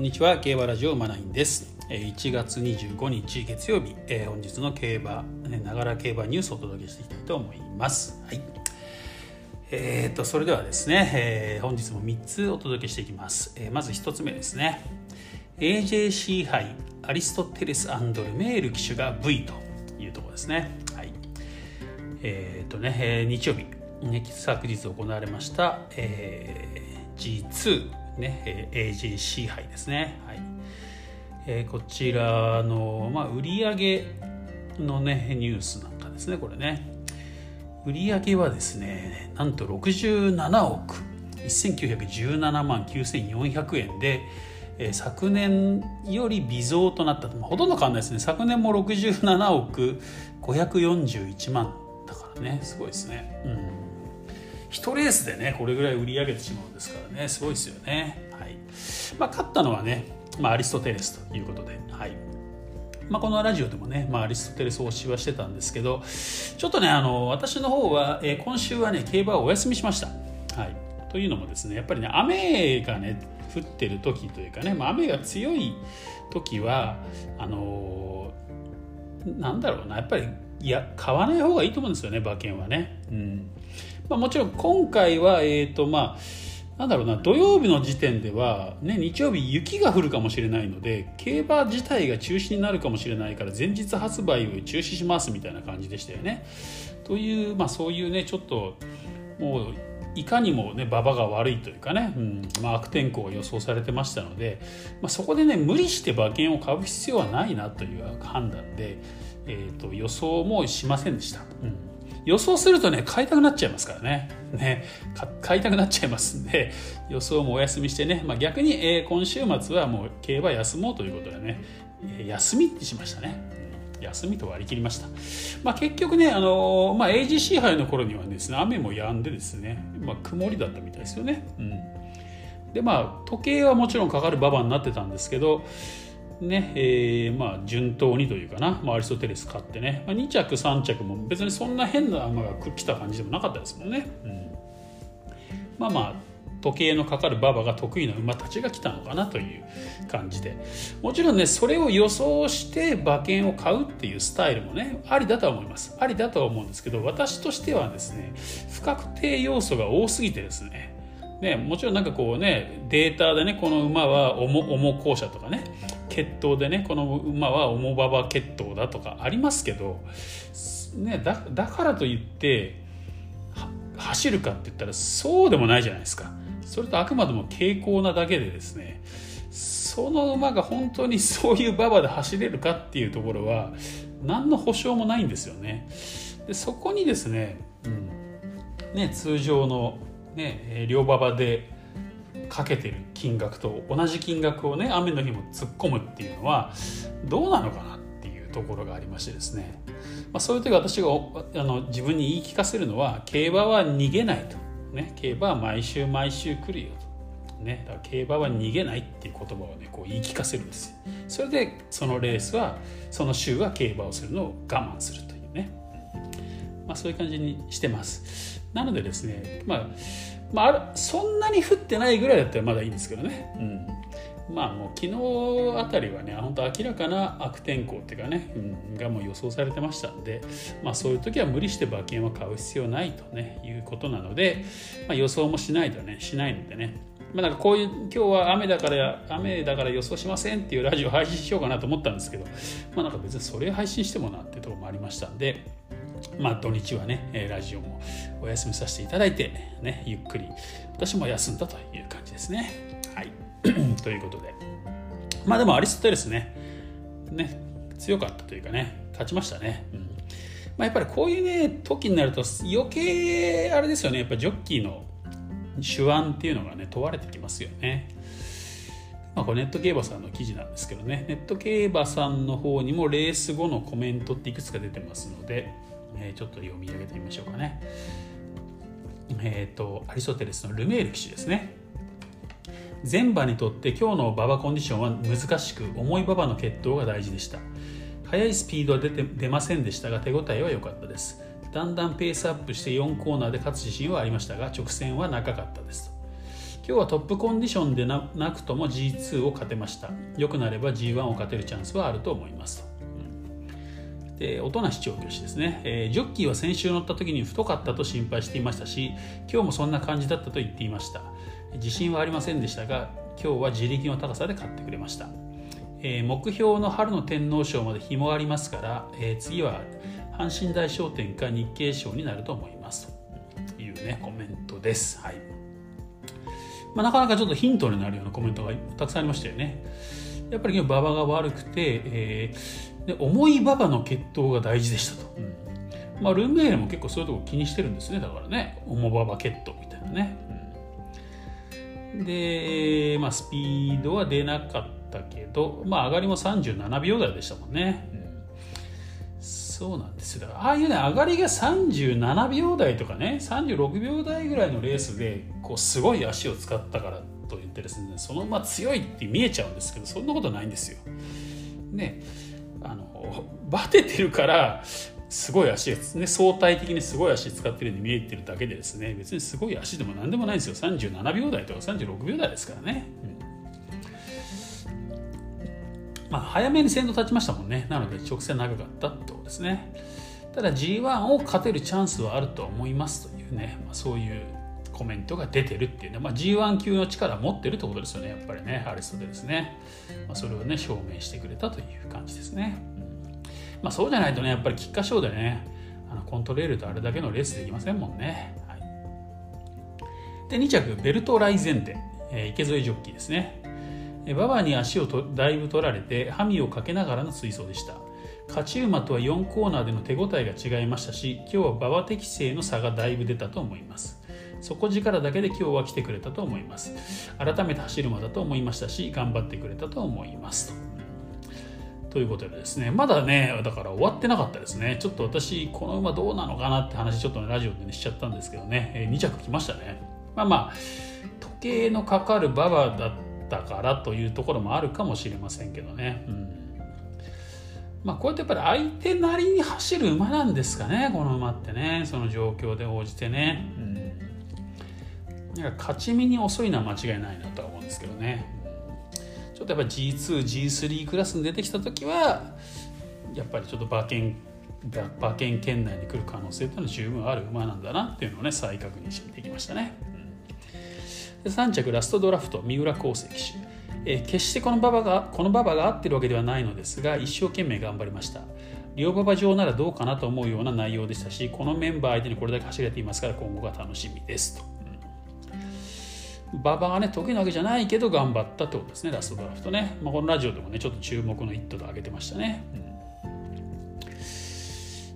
こんにちは競馬ラジオマナインです。1月25日月曜日本日の競馬ながら競馬ニュースをお届けしていきたいと思います。はい。えーとそれではですね、えー、本日も3つお届けしていきます、えー、まず1つ目ですね。AJC 杯アリストテレスルメール騎手が V というところですね。はい。えっ、ー、とね、えー、日曜日、昨日行われました、えー、G2 ね、AJC 杯ですね。はいえー、こちらの、まあ、売上のね、ニュースなんかですね、これね。売上はですね、なんと67億1917万9400円で、えー、昨年より微増となったと、まあ、ほとんど変わんないですね。昨年も67億541万だからね、すごいですね。うん1レースでねこれぐらい売り上げてしまうんですからねすごいですよね。はいまあ、勝ったのはね、まあ、アリストテレスということで、はいまあ、このラジオでもね、まあ、アリストテレスを推しはしてたんですけどちょっとねあの私の方は、えー、今週はね競馬をお休みしました。はい、というのもですねやっぱりね雨がね降ってる時というかね、まあ、雨が強い時はあのー、なんだろうなやっぱりいや買わない方がいいと思うんですよね馬券はね。うんまあ、もちろん今回は、えっ、ー、と、まあ、なんだろうな、土曜日の時点では、ね、日曜日雪が降るかもしれないので、競馬自体が中止になるかもしれないから、前日発売を中止しますみたいな感じでしたよね。という、まあそういうね、ちょっと、もう、いかにもね馬場が悪いというかね、うんまあ、悪天候が予想されてましたので、まあ、そこでね無理して馬券を買う必要はないなという判断で、えーと予想もしませんでした。うん予想するとね買いたくなっちゃいますからね。ね。買いたくなっちゃいますんで 予想もお休みしてね、まあ、逆に、えー、今週末はもう競馬休もうということでね、えー、休みってしましたね。休みと割り切りました、まあ、結局ね、あのー、まあ、AGC 杯の頃にはですね雨も止んでですね、まあ、曇りだったみたいですよね、うん、でまあ時計はもちろんかかる馬場になってたんですけどねえー、まあ順当にというかな、まあ、アリストテレス買ってね、まあ、2着3着も別にそんな変な馬が来た感じでもなかったですもんね、うん、まあまあ時計のかかる馬場が得意な馬たちが来たのかなという感じで。もちろんねそれを予想して馬券を買うっていうスタイルもねありだとは思います。ありだとは思うんですけど私としてはですね不確定要素が多すぎてですね。ね、もちろんなんかこうねデータでねこの馬は重重校舎とかね血統でねこの馬は重馬場血統だとかありますけど、ね、だだからといって走るかって言ったらそうでもないじゃないですか。それとあくまでも傾向なだけでですねその馬が本当にそういう馬場で走れるかっていうところは何の保証もないんですよね。でそこにですね,、うん、ね通常のね、両馬場でかけてる金額と同じ金額をね雨の日も突っ込むっていうのはどうなのかなっていうところがありましてですね、まあ、そういう時私があの自分に言い聞かせるのは競馬は逃げないと、ね、競馬は毎週毎週来るよと、ね、だから競馬は逃げないっていう言葉をねこう言い聞かせるんですよ。それでそのレースはその週は競馬をするのを我慢するというね、まあ、そういう感じにしてます。なのでですね、まあ、まあ、そんなに降ってないぐらいだったらまだいいんですけどね。うんまあもう昨日あたりはね本当明らかな悪天候っていうかね、うん、がもう予想されてましたんで、まあ、そういう時は無理して馬券は買う必要ないとねいうことなので、まあ、予想もしないとねしないのでねまあ、なんかこういう今日は雨だから雨だから予想しませんっていうラジオ配信しようかなと思ったんですけど、まあ、なんか別にそれ配信してもなっていうところもありましたんで、まあ、土日はね、ラジオもお休みさせていただいて、ね、ゆっくり私も休んだという感じですね。はい。ということで。まあでもアリストテレスね、ね、強かったというかね、勝ちましたね。うんまあ、やっぱりこういうね、時になると余計あれですよね、やっぱジョッキーの手腕っていうのがね、問われてきますよね。まあ、これネット競馬さんの記事なんですけどね、ネット競馬さんの方にもレース後のコメントっていくつか出てますので、えー、ちょっと読み上げてみましょうかね。えっ、ー、と、アリストテレスのルメール騎士ですね。全馬にとって今日の馬場コンディションは難しく重い馬場の決闘が大事でした。速いスピードは出て出ませんでしたが手応えは良かったです。だんだんペースアップして4コーナーで勝つ自信はありましたが直線は長かったです。今日はトップコンディションでなくとも G2 を勝てました。良くなれば G1 を勝てるチャンスはあると思います。で音無調教師ですね、えー、ジョッキーは先週乗った時に太かったと心配していましたし今日もそんな感じだったと言っていました。自信はありませんでしたが今日は自力の高さで勝ってくれました、えー、目標の春の天皇賞まで日もありますから、えー、次は阪神大賞典か日経賞になると思います。というねコメントです。はい。まあ、なかなかちょっとヒントになるようなコメントがたくさんありましたよね。やっぱり馬場が悪くて、えー、で重い馬場の血統が大事でしたと。うんまあ、ルメールも結構そういうとこ気にしてるんですねだからね重馬場血統みたいなね。うん、で、まあ、スピードは出なかったけど、まあ、上がりも37秒台でしたもんね。そうなんですよああいうね上がりが37秒台とかね36秒台ぐらいのレースでこうすごい足を使ったからと言ってですねその馬強いって見えちゃうんですけどそんなことないんですよ。ねあのバテてるからすごい足が、ね、相対的にすごい足使ってるように見えてるだけでですね別にすごい足でも何でもないんですよ37秒台とか36秒台ですからね。うんまあ、早めに先頭立ちましたもんね。なので直線長かったってことですね。ただ G1 を勝てるチャンスはあると思いますというね、まあ、そういうコメントが出てるっていうね、まあ、G1 級の力を持ってるってことですよね、やっぱりね、アリストテレスね。まあ、それをね、証明してくれたという感じですね。まあ、そうじゃないとね、やっぱり菊花賞でね、あのコントレールとあれだけのレースできませんもんね。はい、で、2着、ベルトライゼンテ、えー、池添ジョッキーですね。馬場に足をとだいぶ取られてハミをかけながらの追走でした勝ち馬とは4コーナーでの手応えが違いましたし今日は馬場適性の差がだいぶ出たと思います底力だけで今日は来てくれたと思います改めて走る馬だと思いましたし頑張ってくれたと思いますとということでですね、まだね、だから終わってなかったですね。ちょっと私、この馬どうなのかなって話、ちょっと、ね、ラジオで、ね、しちゃったんですけどね、えー、2着来ましたね。まあまあ、時計のかかる馬場だったからというところもあるかもしれませんけどね。うんまあ、こうやってやっぱり相手なりに走る馬なんですかね、この馬ってね、その状況で応じてね。うん、なんか勝ち身に遅いのは間違いないなとは思うんですけどね。ちょっとやっぱ G2、G3 クラスに出てきた時は、やっぱりちょっと馬券馬券圏内に来る可能性っていうのは十分ある馬なんだなっていうのをね再確認してみてきましたね。うんで3着ラストドラフト三浦康生騎手、え、決してこの馬場がこの馬場が合ってるわけではないのですが一生懸命頑張りました両馬場上ならどうかなと思うような内容でしたしこのメンバー相手にこれだけ走れていますから今後が楽しみですと、馬場がね得意なわけじゃないけど頑張ったってことですねラストドラフトね、まあ、このラジオでもねちょっと注目の一途で挙げてましたね、う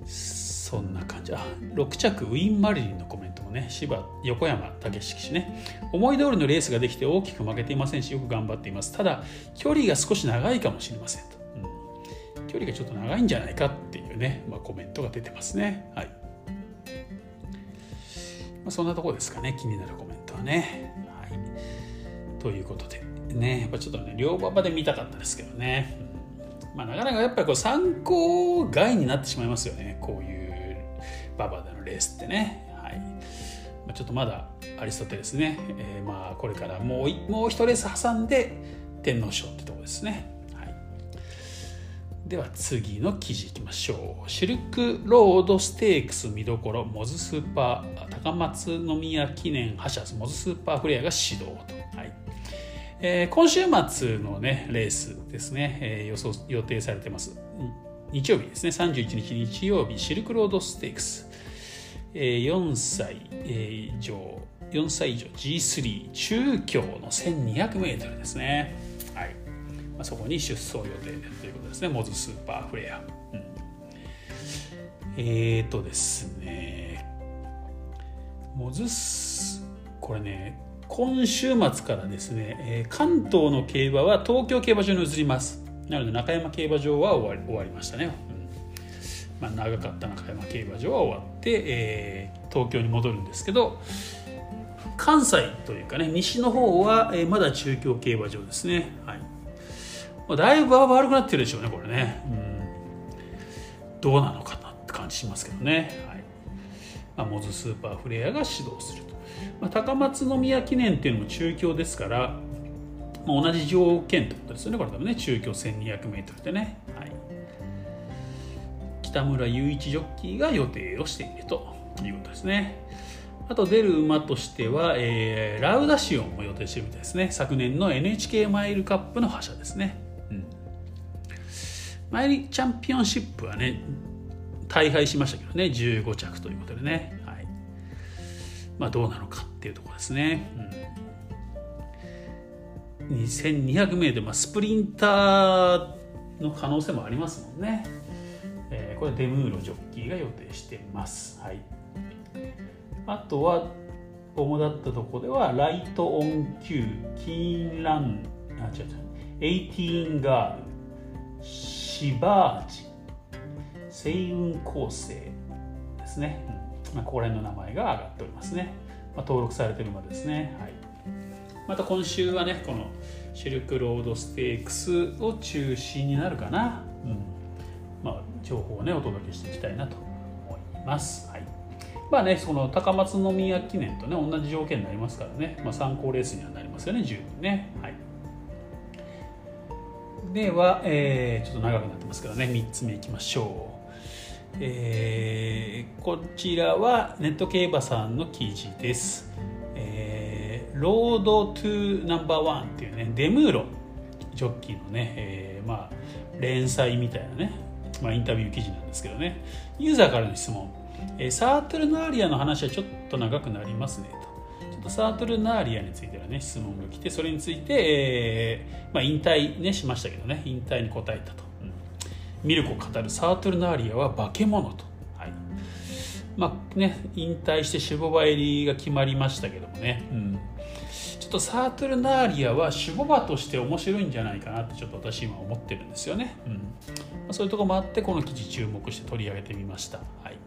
ん、そんな感じ。あ6着ウィン・マリリンのコメントもね芝横山武史騎手ね。思い通りのレースができて大きく負けていませんしよく頑張っています。ただ距離が少し長いかもしれませんと、うん、距離がちょっと長いんじゃないかっていうね、まあ、コメントが出てますね。はい、まあ、そんなところですかね気になるコメントはね。ということでねやっぱちょっとね両馬場で見たかったですけどね、うん、まあなかなかやっぱりこう参考外になってしまいますよねこういう馬場でのレースってね。はい。まあ、ちょっとまだアリストテレスね、えー、まあこれからもうもう一レース挟んで天皇賞ってとこですね。では次の記事いきましょう。シルクロードステークス見どころ、モズスーパー、高松宮記念覇者、モズスーパーフレアが始動と。はい。えー、今週末のね、レースですね、えー、予想予定されてます。日曜日ですね、31日日曜日、シルクロードステークス。4歳以上。4歳以上。G3 中京の 1200m ですね、はい。まあ、そこに出走予定ということですね。モズスーパーフレア、うん、えっ、ー、とですね。モズスこれね今週末からですね、え関東の競馬は東京競馬場に移ります。なので中山競馬場は終わり終わりましたね。まあ、長かった中山競馬場は終わって、えー、東京に戻るんですけど関西というかね西の方は、えー、まだ中京競馬場ですね、はい。まあ、だいぶ悪くなってるでしょうねこれね、うん、どうなのかなって感じしますけどね、はい。まあ、モズスーパーフレアが始動すると。まあ、高松宮記念っていうのも中京ですから、まあ、同じ条件ってことですよねこれ多分ね。中京 1200m でね、はい、北村雄一ジョッキーが予定をしているということですね。あと出る馬としては、えー、ラウダシオンも予定してるみたいですね。昨年の NHK マイルカップの覇者ですね、うん、マイルチャンピオンシップはね大敗しましたけどね。15着ということでね、まあ、どうなのかっていうところですね、うん、2200m、まあ、スプリンターの可能性もありますもんね、えー、これデムーロジョッキーが予定してます、はい、あとは主だったとこではライトオン Q キーンランあ違う違う。エイティーンガールシバージ星雲構成ですね、うん。まあ、ここら辺の名前が上がっておりますね、まあ、登録されてる馬ですね、はい、また今週はねこのシルクロードステークスを中心になるかな、うん。まあ、情報をねお届けしていきたいなと思います、はい。まあね、その高松宮記念とね同じ条件になりますからね、まあ、参考レースにはなりますよね十分ね。はい、では、えー、ちょっと長くなってますからね3つ目いきましょう。えー、こちらはネット競馬さんの記事です。えー、ロードトゥナンバーワンっていうねデムーロジョッキーのね、えー、まあ連載みたいなね、まあ、インタビュー記事なんですけどね。ユーザーからの質問、えー、サートルナーリアの話はちょっと長くなりますねと。ちょっとサートルナーリアについてはね質問が来てそれについて、えーまあ、引退ねしましたけどね。引退に答えたと。ミルコ語るサートルナーリアは化け物と、はい。まあね、引退して守護馬入りが決まりましたけどもね、うん、ちょっとサートルナーリアは守護馬として面白いんじゃないかなってちょっと私今思ってるんですよね、うん。まあ、そういうとこもあってこの記事注目して取り上げてみました、はい。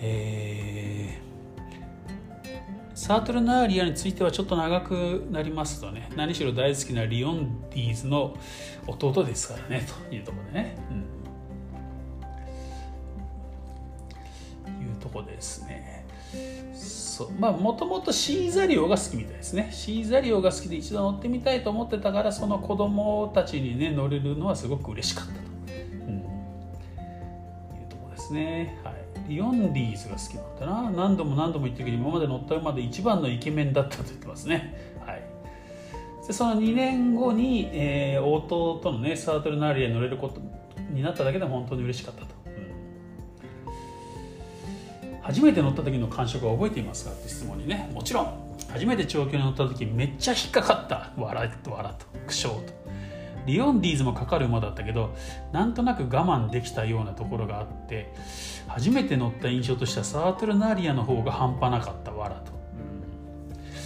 えーサートルナーリアについてはちょっと長くなりますとね何しろ大好きなリオンディーズの弟ですからねというところでね、うん、いうとこですね。そう。まあもともとシーザリオが好きみたいですね。シーザリオが好きで一度乗ってみたいと思ってたからその子供たちにね乗れるのはすごく嬉しかったと、うん、いうとこですね。はいリオンディーズが好きなんだな。何度も何度も言ってるけど今まで乗った馬で一番のイケメンだったと言ってますね。はい。でその2年後に、えー、弟のねサートルナーリアに乗れることになっただけで本当に嬉しかったと、うん、初めて乗った時の感触は覚えていますか？って質問にねもちろん。初めて長距離乗った時めっちゃ引っかかった。笑いと笑と苦笑と。リオンディーズもかかる馬だったけどなんとなく我慢できたようなところがあって初めて乗った印象としてはサートルナーリアの方が半端なかったわらと、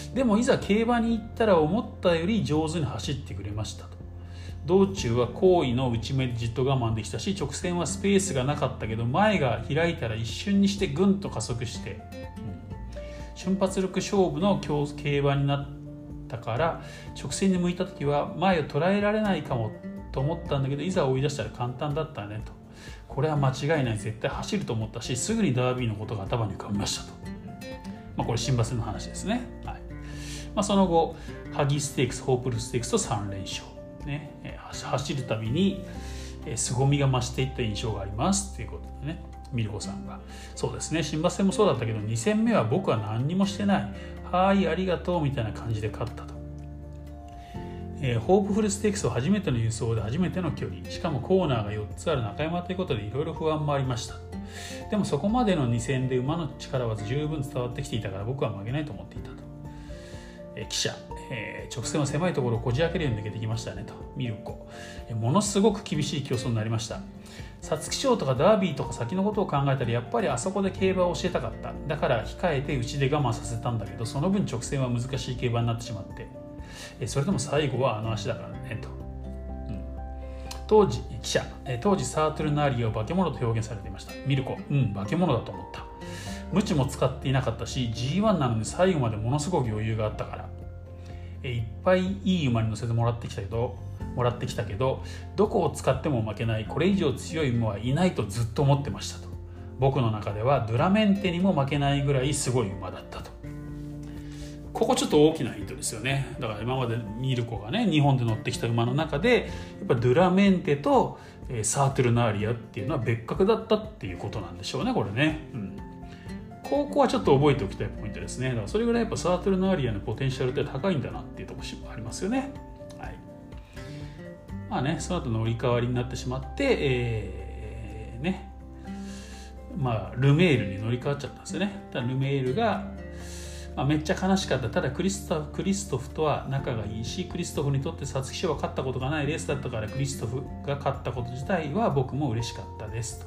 うん、でもいざ競馬に行ったら思ったより上手に走ってくれましたと。道中は行為の内目でじっと我慢できたし直線はスペースがなかったけど前が開いたら一瞬にしてぐんと加速して、うん、瞬発力勝負の競馬になったから直線に向いた時は前を捉えられないかもと思ったんだけどいざ追い出したら簡単だったねと。これは間違いない。絶対走ると思ったしすぐにダービーのことが頭に浮かびましたと、まあ、これ新馬戦の話ですね、はい。まあ、その後萩ステークスホープルステークスと3連勝、ね、走るたびに凄みが増していった印象があります。ということでね。ミルコさんが。そうですね。新馬戦もそうだったけど2戦目は僕は何にもしてない。はいありがとうみたいな感じで勝ったと。えー、ホープフルステークスを初めての輸送で初めての距離。しかもコーナーが4つある中山ということでいろいろ不安もありました。でもそこまでの2戦で馬の力は十分伝わってきていたから僕は負けないと思っていたと、えー、記者、えー、直線は狭いところをこじ開けるように抜けてきましたねと。ミルコ、えー、ものすごく厳しい競争になりました。皐月賞とかダービーとか先のことを考えたらやっぱりあそこで競馬を教えたかった。だから控えてうちで我慢させたんだけどその分直線は難しい競馬になってしまって。えそれでも最後はあの足だからねと、うん、当時記者当時サートルナーリーを化け物と表現されていました。ミルコ。うん化け物だと思った。無知も使っていなかったし G1 なのに最後までものすごく余裕があったから。いっぱいいい馬に乗せてもらってきたけどもらってきたけどどこを使っても負けないこれ以上強い馬はいないとずっと思ってましたと。僕の中ではドゥラメンテにも負けないぐらいすごい馬だったと。ここちょっと大きなヒントですよね。だから今までミルコがね日本で乗ってきた馬の中でやっぱドゥラメンテとサートゥルナーリアっていうのは別格だったっていうことなんでしょうねこれね、うん、ここはちょっと覚えておきたいポイントですねだからそれぐらいやっぱサートゥルナーリアのポテンシャルって高いんだなっていうところもありますよねまあねその後乗り換わりになってしまってえー、ね。まあルメールに乗り換わっちゃったんですよね。ルメールがまあ、めっちゃ悲しかった。ただクリストクリストフとは仲がいいしクリストフにとって皐月賞は勝ったことがないレースだったからクリストフが勝ったこと自体は僕も嬉しかったです。と、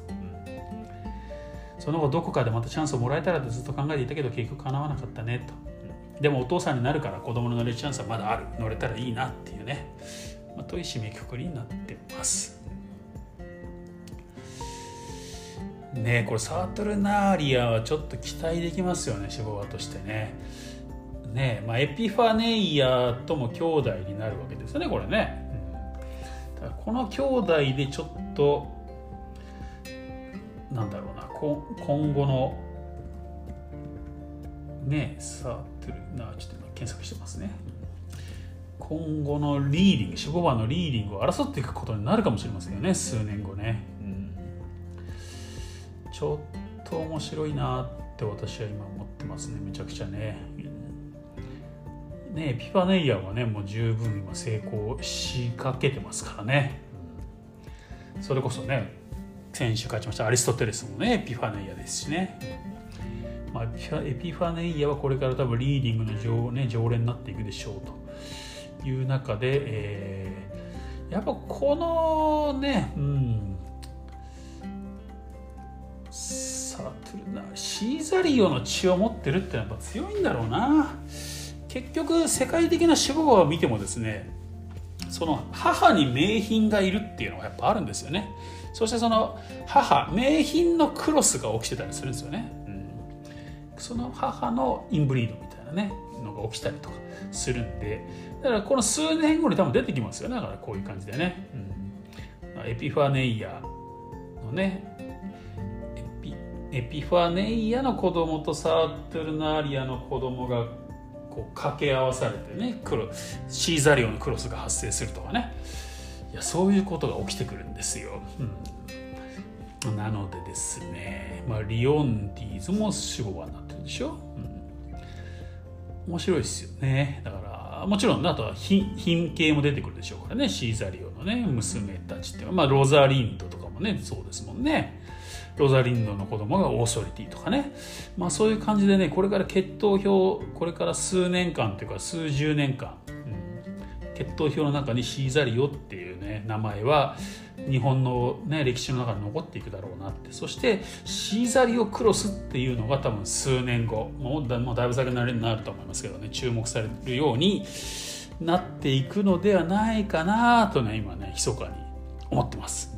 その後どこかでまたチャンスをもらえたらとずっと考えていたけど結局叶わなかったね。と、でもお父さんになるから子供の乗れるチャンスはまだある。乗れたらいいなっていうね、まあ、という締めくくりになってます。ねこれサートルナーリアはちょっと期待できますよね守護としてね。ねまあ、エピファネイアとも兄弟になるわけですよねこれね、うん、この兄弟でちょっとなんだろうな今後のねサートルナーちょっと今検索してますね。今後のリーディング守護場のリーディングを争っていくことになるかもしれませんよね数年後ね。ちょっと面白いなって私は今思ってますねめちゃくちゃね。ねピファネイヤーはねもう十分今成功しかけてますからね、それこそね先週勝ちましたアリストテレスもねエピファネイヤですしね、まあ、エピファネイヤはこれから多分リーディングの常,、ね、常連になっていくでしょうという中で、えー、やっぱこのね、うん、サトルナシーザリオの血を持ってるってやっぱ強いんだろうな。結局世界的な守護を見てもですねその母に名品がいるっていうのがやっぱあるんですよね。そしてその母名品のクロスが起きてたりするんですよね、うん、その母のインブリードみたいなねのが起きたりとか。するんでだからこの数年後に多分出てきますよね。だからこういう感じでね、うん、エピファネイヤのねエピファネイアの子供とサートルナーリアの子供がこう掛け合わされてねシーザリオのクロスが発生するとかね。いやそういうことが起きてくるんですよ。うん、なのでですね、まあ、リオンディーズも守護場になってるでしょ。うん、面白いですよね。だからもちろんあとは品系も出てくるでしょうからね。シーザリオのね娘たちってまあロザリンドとかもねそうですもんね。ロザリンドの子供がオーソリティとかね、まあ、そういう感じでねこれから血統表これから数年間というか数十年間、うん、血統表の中にシーザリオっていうね名前は日本の、ね、歴史の中に残っていくだろうなって。そしてシーザリオクロスっていうのが多分数年後もうだもうだいぶ先になると思いますけどね。注目されるようになっていくのではないかなとね今ね密かに思ってます。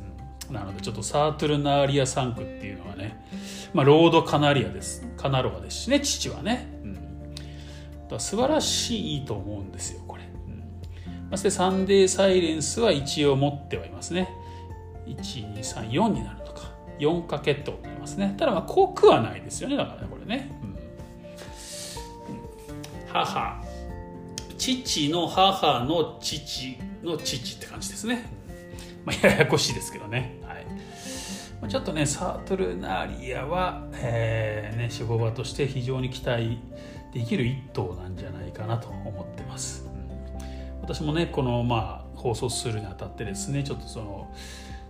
なのでちょっとサートゥルナーリア3区っていうのはね、まあ、ロードカナリアです。カナロアですしね父はね、うん、だ素晴らしいと思うんですよこれ、うん、そしてサンデーサイレンスは一応持ってはいますね。1234になるとか4かけってことになりますね。ただまあ濃くはないですよね。だからねこれね、うん、母。父の母の父の父って感じですね。まあ、ややこしいですけどね。はい。まあ、ちょっとね、サートルナーリアは、えーね、守護場として非常に期待できる一頭なんじゃないかなと思ってます。うん、私もね、この、まあ、放送するにあたってですね、ちょっとその、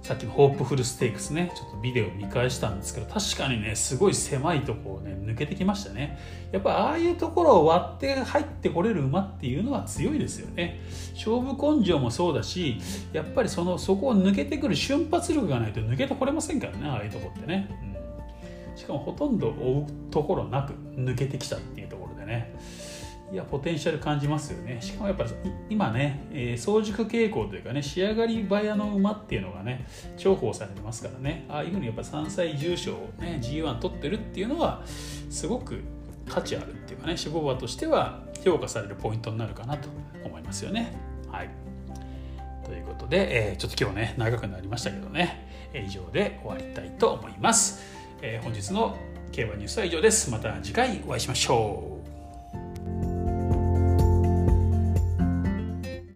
さっきのホープフルステークスねちょっとビデオ見返したんですけど確かにねすごい狭いとこをね抜けてきましたね。やっぱああいうところを割って入ってこれる馬っていうのは強いですよね。勝負根性もそうだしやっぱりそのそこを抜けてくる瞬発力がないと抜けてこれませんからねああいうとこってね、うん、しかもほとんど追うところなく抜けてきたっていうところでね。いやポテンシャル感じますよね。しかもやっぱり今ね、えー、早熟傾向というかね仕上がり早の馬っていうのがね重宝されてますからね。ああいうふうにやっぱ3歳重賞をね G1 取ってるっていうのはすごく価値あるっていうかね守護馬としては評価されるポイントになるかなと思いますよね。はい。ということで、えー、ちょっと今日ね長くなりましたけどね。え以上で終わりたいと思います。えー、本日の競馬ニュースは以上です。また次回お会いしましょう。